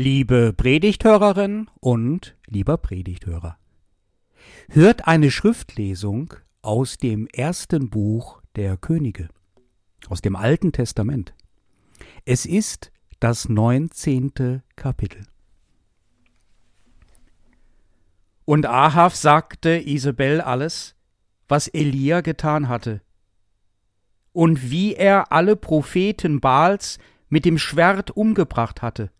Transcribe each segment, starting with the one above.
Liebe Predigthörerin und lieber Predigthörer, hört eine Schriftlesung aus dem ersten Buch der Könige, aus dem Alten Testament. Es ist das neunzehnte Kapitel. Und Ahav sagte Isabel alles, was Elia getan hatte, und wie er alle Propheten Baals mit dem Schwert umgebracht hatte.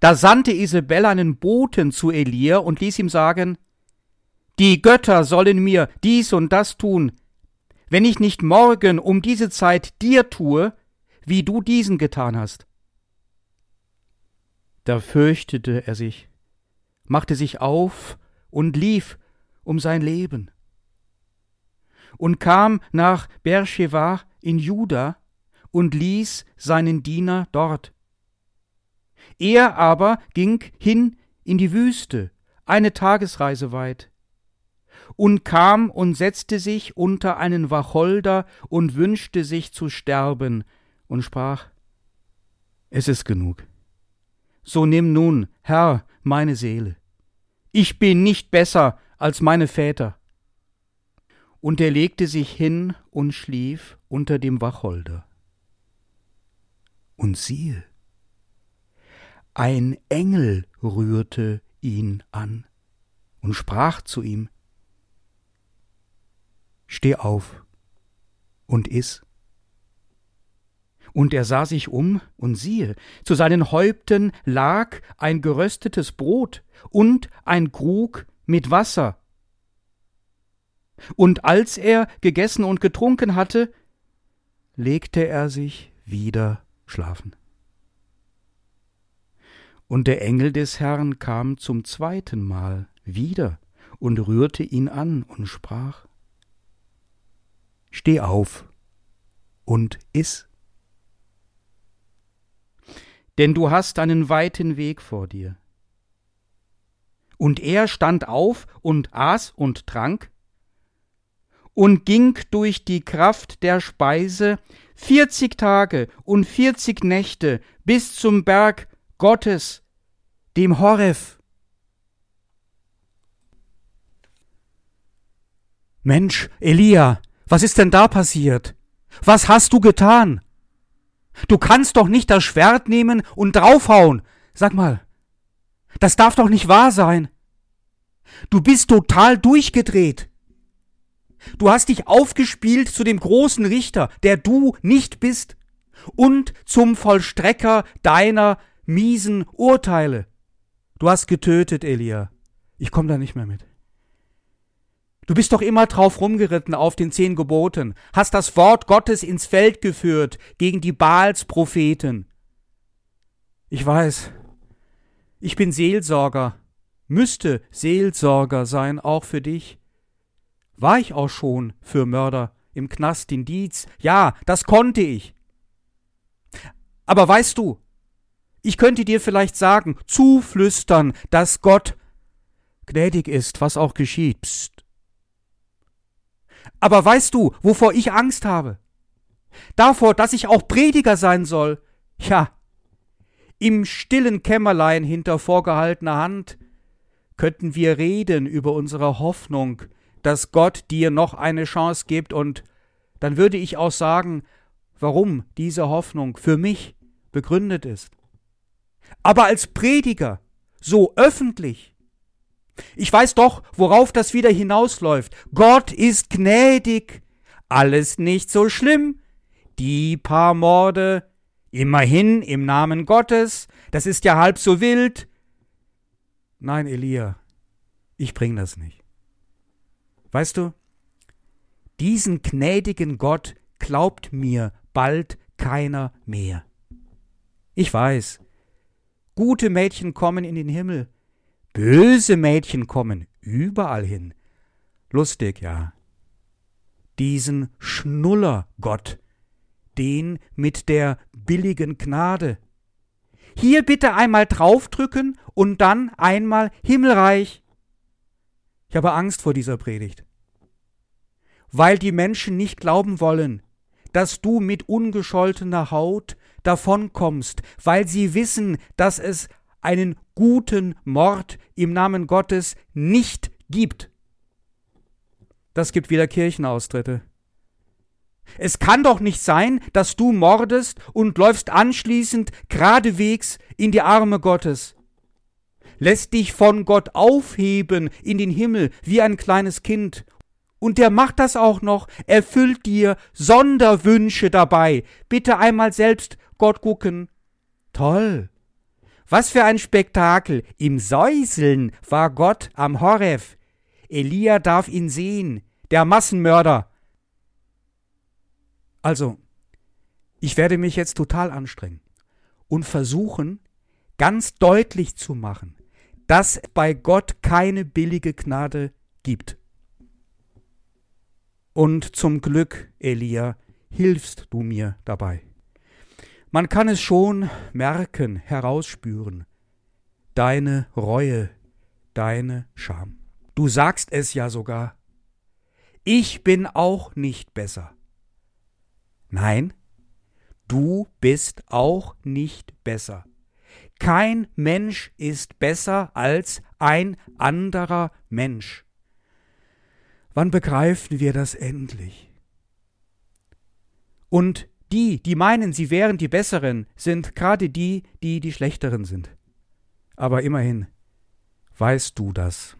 Da sandte Isabel einen Boten zu Elia und ließ ihm sagen, Die Götter sollen mir dies und das tun, wenn ich nicht morgen um diese Zeit dir tue, wie du diesen getan hast. Da fürchtete er sich, machte sich auf und lief um sein Leben und kam nach Beersheba in Juda und ließ seinen Diener dort. Er aber ging hin in die Wüste, eine Tagesreise weit, und kam und setzte sich unter einen Wacholder und wünschte sich zu sterben, und sprach Es ist genug. So nimm nun, Herr, meine Seele. Ich bin nicht besser als meine Väter. Und er legte sich hin und schlief unter dem Wacholder. Und siehe, ein Engel rührte ihn an und sprach zu ihm Steh auf und iss. Und er sah sich um, und siehe, zu seinen Häupten lag ein geröstetes Brot und ein Krug mit Wasser. Und als er gegessen und getrunken hatte, legte er sich wieder schlafen. Und der Engel des Herrn kam zum zweiten Mal wieder und rührte ihn an und sprach Steh auf und iss. Denn du hast einen weiten Weg vor dir. Und er stand auf und aß und trank und ging durch die Kraft der Speise vierzig Tage und vierzig Nächte bis zum Berg Gottes, dem Horef. Mensch, Elia, was ist denn da passiert? Was hast du getan? Du kannst doch nicht das Schwert nehmen und draufhauen. Sag mal, das darf doch nicht wahr sein. Du bist total durchgedreht. Du hast dich aufgespielt zu dem großen Richter, der du nicht bist, und zum Vollstrecker deiner miesen Urteile. Du hast getötet, Elia. Ich komm da nicht mehr mit. Du bist doch immer drauf rumgeritten auf den zehn Geboten, hast das Wort Gottes ins Feld geführt gegen die Baals Propheten. Ich weiß, ich bin Seelsorger, müsste Seelsorger sein, auch für dich. War ich auch schon für Mörder im Knast in Dietz? Ja, das konnte ich. Aber weißt du, ich könnte dir vielleicht sagen, zuflüstern, dass Gott gnädig ist, was auch geschieht. Psst. Aber weißt du, wovor ich Angst habe? Davor, dass ich auch Prediger sein soll. Ja, im stillen Kämmerlein hinter vorgehaltener Hand könnten wir reden über unsere Hoffnung, dass Gott dir noch eine Chance gibt, und dann würde ich auch sagen, warum diese Hoffnung für mich begründet ist aber als Prediger, so öffentlich. Ich weiß doch, worauf das wieder hinausläuft. Gott ist gnädig, alles nicht so schlimm. Die paar Morde, immerhin im Namen Gottes, das ist ja halb so wild. Nein, Elia, ich bring das nicht. Weißt du, diesen gnädigen Gott glaubt mir bald keiner mehr. Ich weiß, Gute Mädchen kommen in den Himmel. Böse Mädchen kommen überall hin. Lustig, ja. Diesen Schnullergott, den mit der billigen Gnade. Hier bitte einmal draufdrücken und dann einmal Himmelreich. Ich habe Angst vor dieser Predigt. Weil die Menschen nicht glauben wollen, dass du mit ungescholtener Haut davonkommst, weil sie wissen, dass es einen guten Mord im Namen Gottes nicht gibt. Das gibt wieder Kirchenaustritte. Es kann doch nicht sein, dass du mordest und läufst anschließend geradewegs in die Arme Gottes. Lässt dich von Gott aufheben in den Himmel wie ein kleines Kind. Und der macht das auch noch, erfüllt dir Sonderwünsche dabei. Bitte einmal selbst Gott gucken. Toll. Was für ein Spektakel. Im Säuseln war Gott am Horef. Elia darf ihn sehen. Der Massenmörder. Also, ich werde mich jetzt total anstrengen und versuchen, ganz deutlich zu machen, dass bei Gott keine billige Gnade gibt. Und zum Glück, Elia, hilfst du mir dabei. Man kann es schon merken, herausspüren, deine Reue, deine Scham. Du sagst es ja sogar. Ich bin auch nicht besser. Nein, du bist auch nicht besser. Kein Mensch ist besser als ein anderer Mensch. Wann begreifen wir das endlich? Und die, die meinen, sie wären die Besseren, sind gerade die, die die Schlechteren sind. Aber immerhin weißt du das.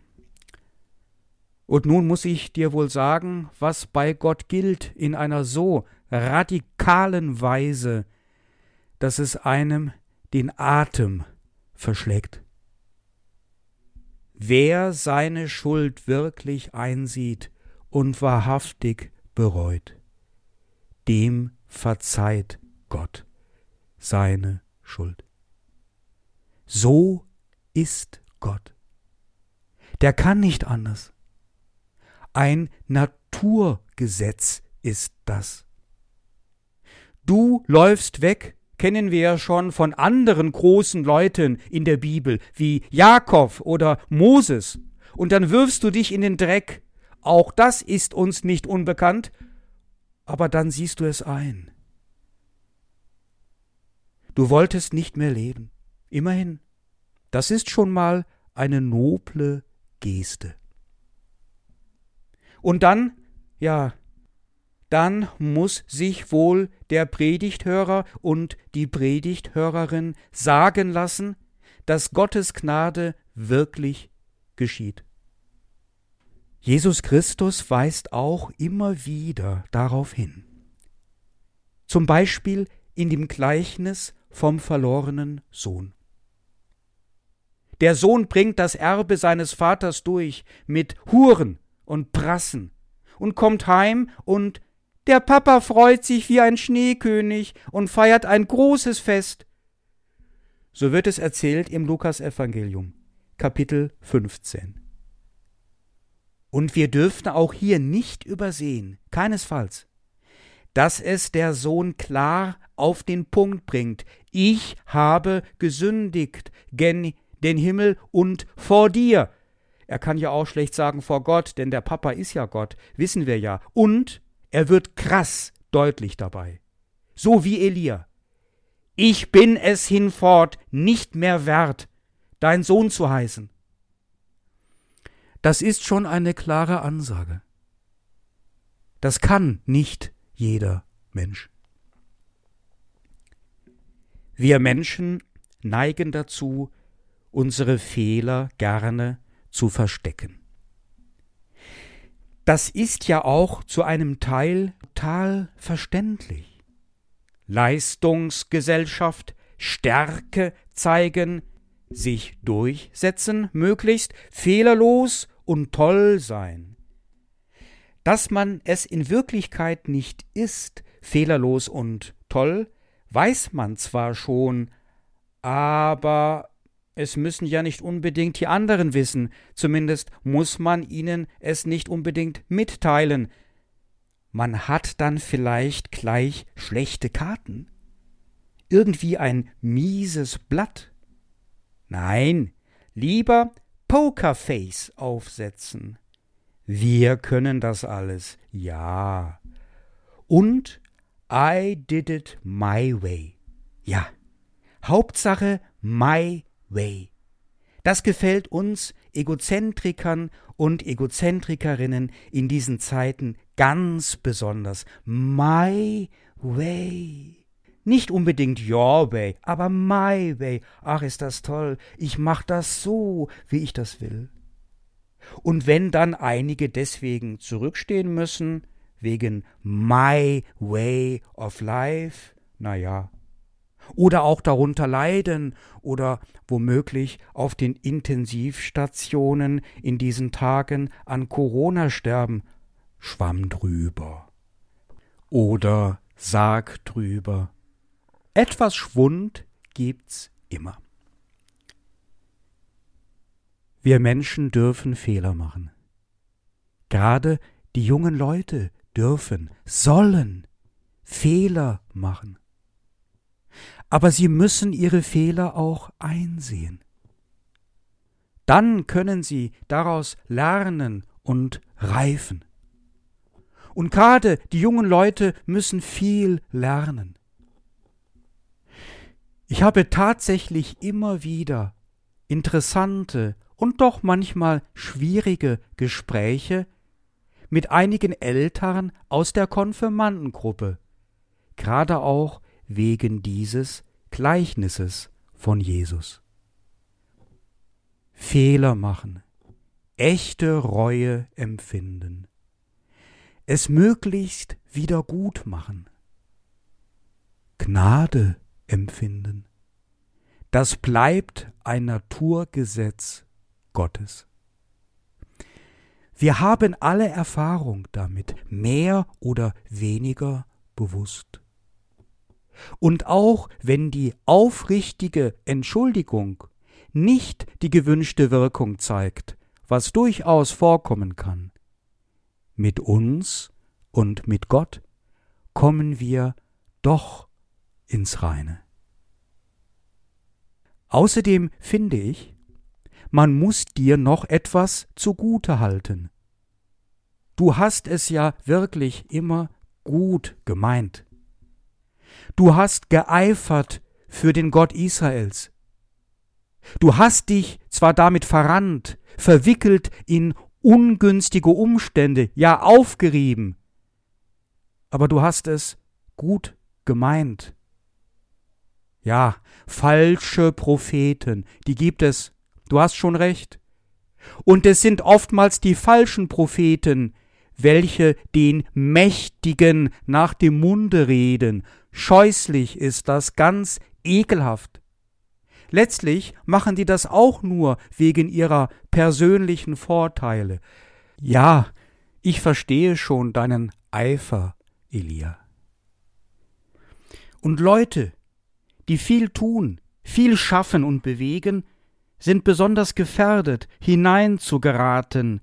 Und nun muss ich dir wohl sagen, was bei Gott gilt in einer so radikalen Weise, dass es einem den Atem verschlägt. Wer seine Schuld wirklich einsieht und wahrhaftig bereut, dem verzeiht Gott seine Schuld. So ist Gott. Der kann nicht anders. Ein Naturgesetz ist das. Du läufst weg, kennen wir ja schon von anderen großen Leuten in der Bibel, wie Jakob oder Moses, und dann wirfst du dich in den Dreck. Auch das ist uns nicht unbekannt, aber dann siehst du es ein. Du wolltest nicht mehr leben. Immerhin. Das ist schon mal eine noble Geste. Und dann, ja, dann muss sich wohl der Predigthörer und die Predigthörerin sagen lassen, dass Gottes Gnade wirklich geschieht. Jesus Christus weist auch immer wieder darauf hin. Zum Beispiel in dem Gleichnis vom verlorenen Sohn. Der Sohn bringt das Erbe seines Vaters durch mit Huren und Prassen und kommt heim und der Papa freut sich wie ein Schneekönig und feiert ein großes Fest. So wird es erzählt im Lukasevangelium, Kapitel 15. Und wir dürften auch hier nicht übersehen, keinesfalls, dass es der Sohn klar auf den Punkt bringt. Ich habe gesündigt gen den Himmel und vor dir. Er kann ja auch schlecht sagen vor Gott, denn der Papa ist ja Gott, wissen wir ja. Und er wird krass deutlich dabei. So wie Elia. Ich bin es hinfort nicht mehr wert, dein Sohn zu heißen. Das ist schon eine klare Ansage. Das kann nicht jeder Mensch. Wir Menschen neigen dazu, unsere Fehler gerne zu verstecken. Das ist ja auch zu einem Teil total verständlich. Leistungsgesellschaft, Stärke zeigen, sich durchsetzen, möglichst fehlerlos und toll sein. Dass man es in Wirklichkeit nicht ist, fehlerlos und toll, weiß man zwar schon, aber es müssen ja nicht unbedingt die anderen wissen, zumindest muss man ihnen es nicht unbedingt mitteilen. Man hat dann vielleicht gleich schlechte Karten. Irgendwie ein mieses Blatt. Nein, lieber Pokerface aufsetzen. Wir können das alles, ja. Und I did it my way. Ja, Hauptsache my way. Das gefällt uns Egozentrikern und Egozentrikerinnen in diesen Zeiten ganz besonders. My way. Nicht unbedingt your way, aber my way. Ach, ist das toll. Ich mach das so, wie ich das will. Und wenn dann einige deswegen zurückstehen müssen, wegen my way of life, na ja, oder auch darunter leiden oder womöglich auf den Intensivstationen in diesen Tagen an Corona sterben, schwamm drüber. Oder sag drüber. Etwas Schwund gibt's immer. Wir Menschen dürfen Fehler machen. Gerade die jungen Leute dürfen, sollen Fehler machen aber sie müssen ihre Fehler auch einsehen. Dann können sie daraus lernen und reifen. Und gerade die jungen Leute müssen viel lernen. Ich habe tatsächlich immer wieder interessante und doch manchmal schwierige Gespräche mit einigen Eltern aus der Konfirmandengruppe, gerade auch wegen dieses Gleichnisses von Jesus. Fehler machen, echte Reue empfinden, es möglichst wieder gut machen, Gnade empfinden, das bleibt ein Naturgesetz Gottes. Wir haben alle Erfahrung damit, mehr oder weniger bewusst. Und auch wenn die aufrichtige Entschuldigung nicht die gewünschte Wirkung zeigt, was durchaus vorkommen kann, mit uns und mit Gott kommen wir doch ins Reine. Außerdem finde ich, man muss dir noch etwas zugute halten. Du hast es ja wirklich immer gut gemeint. Du hast geeifert für den Gott Israels. Du hast dich zwar damit verrannt, verwickelt in ungünstige Umstände, ja aufgerieben, aber du hast es gut gemeint. Ja, falsche Propheten, die gibt es, du hast schon recht. Und es sind oftmals die falschen Propheten, welche den Mächtigen nach dem Munde reden. Scheußlich ist das, ganz ekelhaft. Letztlich machen die das auch nur wegen ihrer persönlichen Vorteile. Ja, ich verstehe schon deinen Eifer, Elia. Und Leute, die viel tun, viel schaffen und bewegen, sind besonders gefährdet, hineinzugeraten,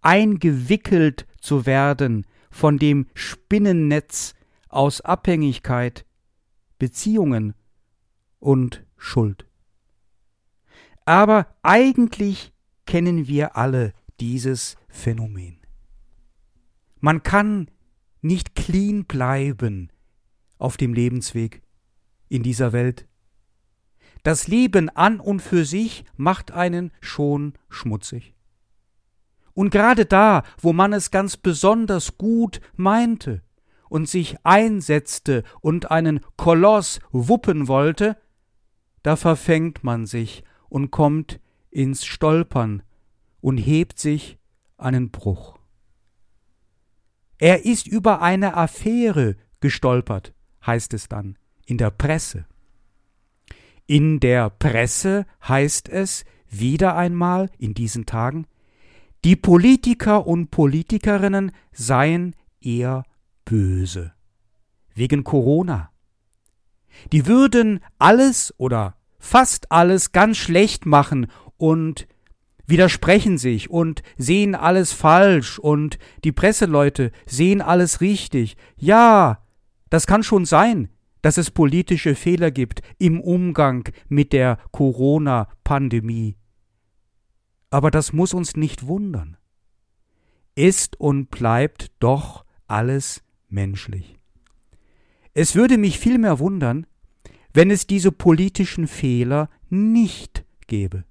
eingewickelt zu werden von dem Spinnennetz aus Abhängigkeit, Beziehungen und Schuld. Aber eigentlich kennen wir alle dieses Phänomen. Man kann nicht clean bleiben auf dem Lebensweg in dieser Welt. Das Leben an und für sich macht einen schon schmutzig. Und gerade da, wo man es ganz besonders gut meinte und sich einsetzte und einen Koloss wuppen wollte, da verfängt man sich und kommt ins Stolpern und hebt sich einen Bruch. Er ist über eine Affäre gestolpert, heißt es dann in der Presse. In der Presse heißt es wieder einmal in diesen Tagen, die Politiker und Politikerinnen seien eher böse. Wegen Corona. Die würden alles oder fast alles ganz schlecht machen und widersprechen sich und sehen alles falsch und die Presseleute sehen alles richtig. Ja, das kann schon sein, dass es politische Fehler gibt im Umgang mit der Corona-Pandemie aber das muss uns nicht wundern. Ist und bleibt doch alles menschlich. Es würde mich vielmehr wundern, wenn es diese politischen Fehler nicht gäbe.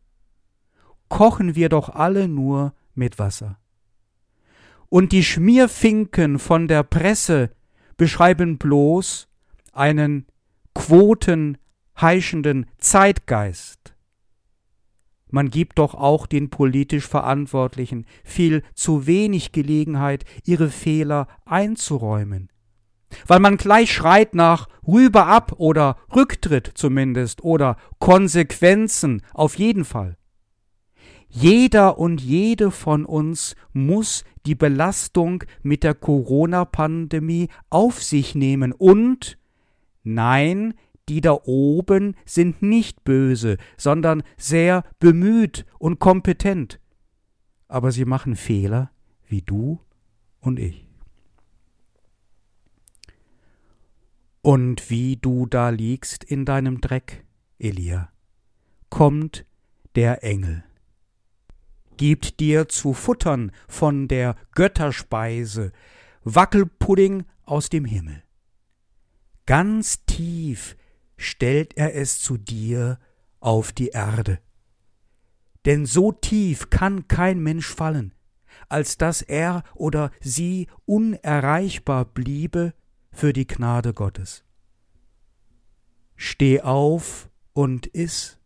Kochen wir doch alle nur mit Wasser. Und die Schmierfinken von der Presse beschreiben bloß einen quotenheischenden Zeitgeist. Man gibt doch auch den politisch Verantwortlichen viel zu wenig Gelegenheit, ihre Fehler einzuräumen. Weil man gleich schreit nach rüber ab oder Rücktritt zumindest oder Konsequenzen auf jeden Fall. Jeder und jede von uns muss die Belastung mit der Corona-Pandemie auf sich nehmen und nein, die da oben sind nicht böse, sondern sehr bemüht und kompetent. Aber sie machen Fehler wie du und ich. Und wie du da liegst in deinem Dreck, Elia, kommt der Engel gibt dir zu futtern von der Götterspeise, Wackelpudding aus dem Himmel. Ganz tief stellt er es zu dir auf die Erde. Denn so tief kann kein Mensch fallen, als dass er oder sie unerreichbar bliebe für die Gnade Gottes. Steh auf und iss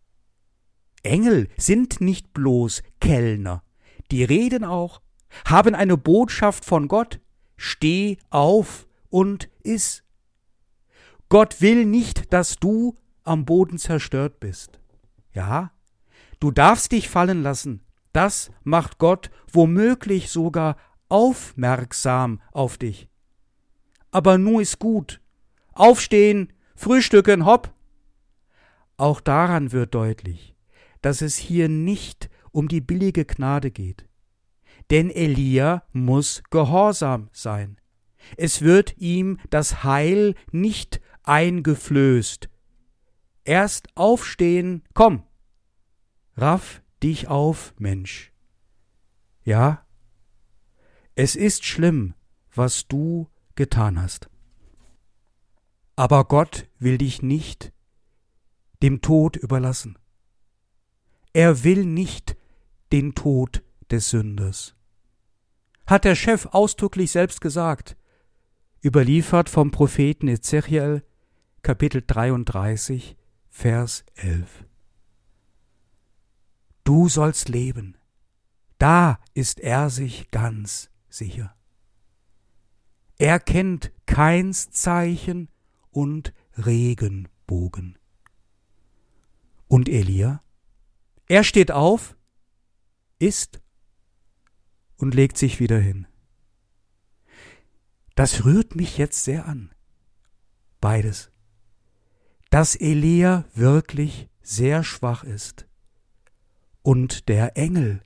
Engel sind nicht bloß Kellner, die reden auch, haben eine Botschaft von Gott, steh auf und iss. Gott will nicht, dass du am Boden zerstört bist. Ja, du darfst dich fallen lassen, das macht Gott womöglich sogar aufmerksam auf dich. Aber nu ist gut. Aufstehen, frühstücken, hopp. Auch daran wird deutlich, dass es hier nicht um die billige Gnade geht. Denn Elia muss gehorsam sein. Es wird ihm das Heil nicht eingeflößt. Erst aufstehen, komm. Raff dich auf, Mensch. Ja, es ist schlimm, was du getan hast. Aber Gott will dich nicht dem Tod überlassen. Er will nicht den Tod des Sünders. Hat der Chef ausdrücklich selbst gesagt, überliefert vom Propheten Ezechiel, Kapitel 33, Vers 11. Du sollst leben, da ist er sich ganz sicher. Er kennt keins Zeichen und Regenbogen. Und Elia? Er steht auf, isst und legt sich wieder hin. Das rührt mich jetzt sehr an. Beides. Dass Elia wirklich sehr schwach ist und der Engel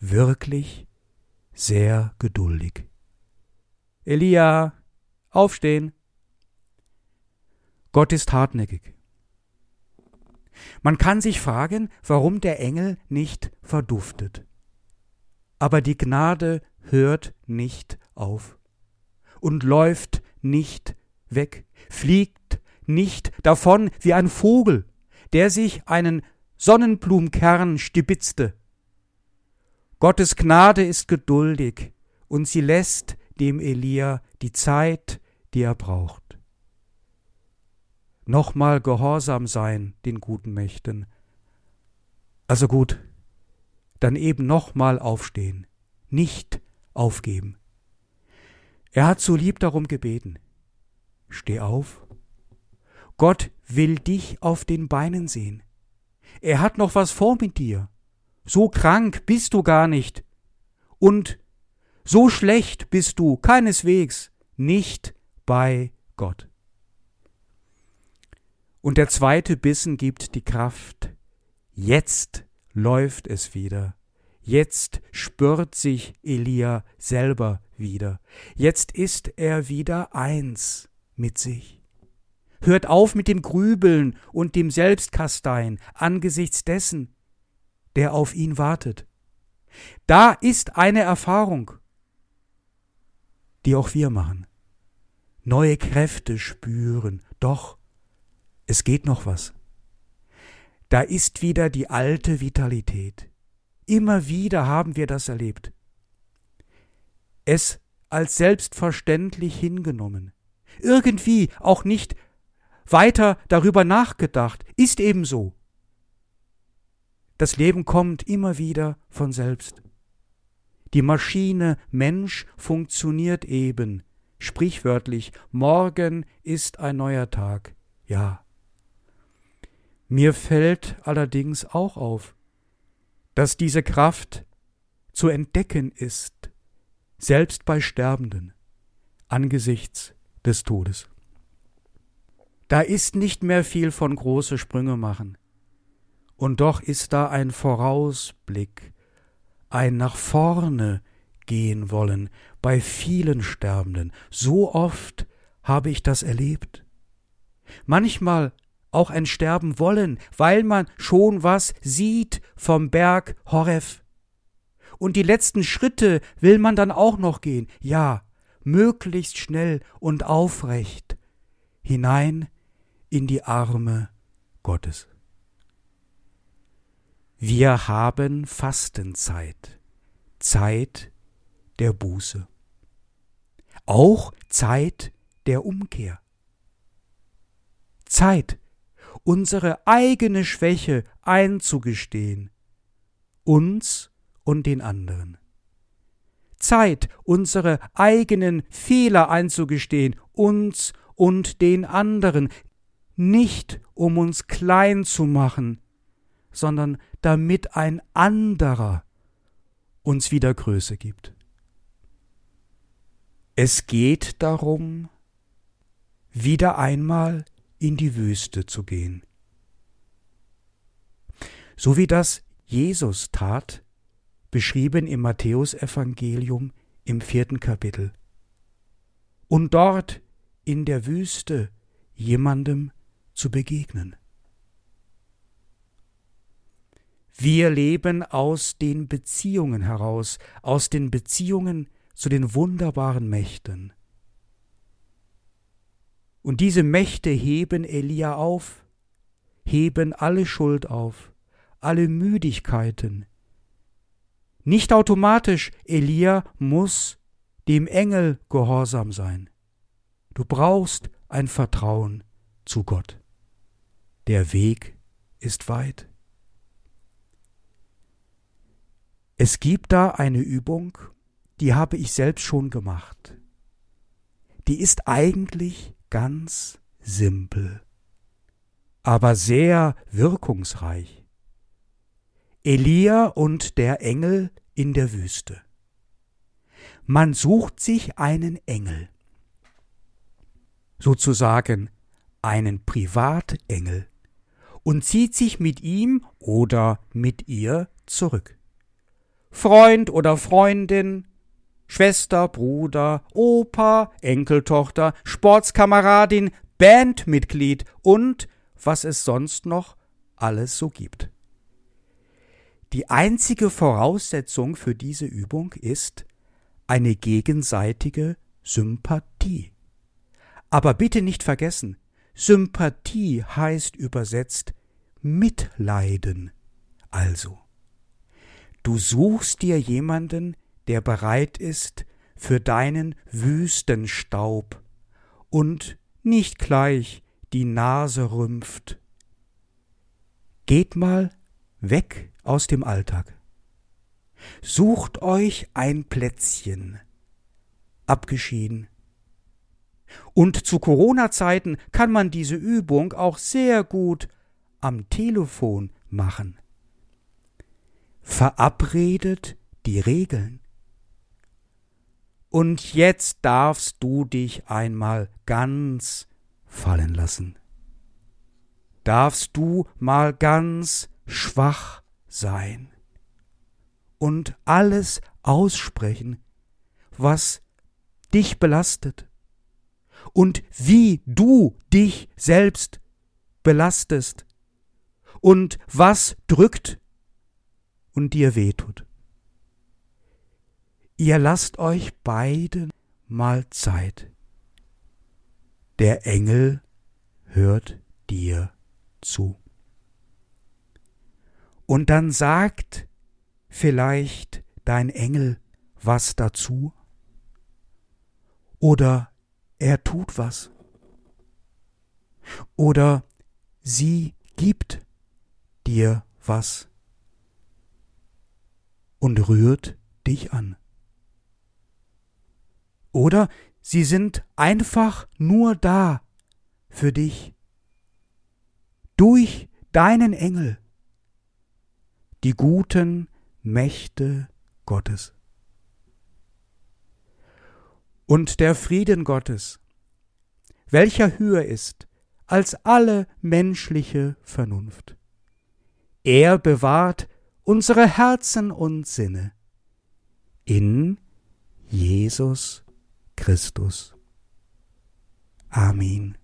wirklich sehr geduldig. Elia, aufstehen. Gott ist hartnäckig. Man kann sich fragen, warum der Engel nicht verduftet. Aber die Gnade hört nicht auf und läuft nicht weg, fliegt nicht davon wie ein Vogel, der sich einen Sonnenblumenkern stibitzte. Gottes Gnade ist geduldig und sie lässt dem Elia die Zeit, die er braucht nochmal gehorsam sein den guten Mächten. Also gut, dann eben nochmal aufstehen, nicht aufgeben. Er hat so lieb darum gebeten. Steh auf. Gott will dich auf den Beinen sehen. Er hat noch was vor mit dir. So krank bist du gar nicht. Und so schlecht bist du keineswegs nicht bei Gott. Und der zweite Bissen gibt die Kraft. Jetzt läuft es wieder. Jetzt spürt sich Elia selber wieder. Jetzt ist er wieder eins mit sich. Hört auf mit dem Grübeln und dem Selbstkastein angesichts dessen, der auf ihn wartet. Da ist eine Erfahrung, die auch wir machen. Neue Kräfte spüren, doch Es geht noch was. Da ist wieder die alte Vitalität. Immer wieder haben wir das erlebt. Es als selbstverständlich hingenommen. Irgendwie auch nicht weiter darüber nachgedacht. Ist eben so. Das Leben kommt immer wieder von selbst. Die Maschine Mensch funktioniert eben, sprichwörtlich, morgen ist ein neuer Tag, ja. Mir fällt allerdings auch auf, dass diese Kraft zu entdecken ist, selbst bei Sterbenden, angesichts des Todes. Da ist nicht mehr viel von große Sprünge machen, und doch ist da ein Vorausblick, ein nach vorne gehen wollen bei vielen Sterbenden. So oft habe ich das erlebt. Manchmal auch ein Sterben wollen, weil man schon was sieht vom Berg Horef. Und die letzten Schritte will man dann auch noch gehen, ja, möglichst schnell und aufrecht hinein in die Arme Gottes. Wir haben Fastenzeit, Zeit der Buße, auch Zeit der Umkehr, Zeit, unsere eigene Schwäche einzugestehen, uns und den anderen. Zeit, unsere eigenen Fehler einzugestehen, uns und den anderen, nicht um uns klein zu machen, sondern damit ein anderer uns wieder Größe gibt. Es geht darum, wieder einmal in die Wüste zu gehen. So wie das Jesus tat, beschrieben im Matthäusevangelium im vierten Kapitel. Und dort in der Wüste jemandem zu begegnen. Wir leben aus den Beziehungen heraus, aus den Beziehungen zu den wunderbaren Mächten. Und diese Mächte heben Elia auf, heben alle Schuld auf, alle Müdigkeiten. Nicht automatisch, Elia muss dem Engel gehorsam sein. Du brauchst ein Vertrauen zu Gott. Der Weg ist weit. Es gibt da eine Übung, die habe ich selbst schon gemacht. Die ist eigentlich ganz simpel, aber sehr wirkungsreich. Elia und der Engel in der Wüste. Man sucht sich einen Engel, sozusagen einen Privatengel, und zieht sich mit ihm oder mit ihr zurück. Freund oder Freundin, Schwester, Bruder, Opa, Enkeltochter, Sportskameradin, Bandmitglied und was es sonst noch alles so gibt. Die einzige Voraussetzung für diese Übung ist eine gegenseitige Sympathie. Aber bitte nicht vergessen, Sympathie heißt übersetzt Mitleiden. Also, Du suchst dir jemanden, der bereit ist für deinen Wüstenstaub und nicht gleich die Nase rümpft. Geht mal weg aus dem Alltag. Sucht euch ein Plätzchen. Abgeschieden. Und zu Corona-Zeiten kann man diese Übung auch sehr gut am Telefon machen verabredet die Regeln. Und jetzt darfst du dich einmal ganz fallen lassen. Darfst du mal ganz schwach sein und alles aussprechen, was dich belastet und wie du dich selbst belastest und was drückt und dir wehtut. Ihr lasst euch beiden mal Zeit. Der Engel hört dir zu. Und dann sagt vielleicht dein Engel was dazu? Oder er tut was? Oder sie gibt dir was und rührt dich an. Oder sie sind einfach nur da für dich. Durch deinen Engel. Die guten Mächte Gottes. Und der Frieden Gottes, welcher höher ist als alle menschliche Vernunft. Er bewahrt unsere Herzen und Sinne in Jesus Christus. Amen.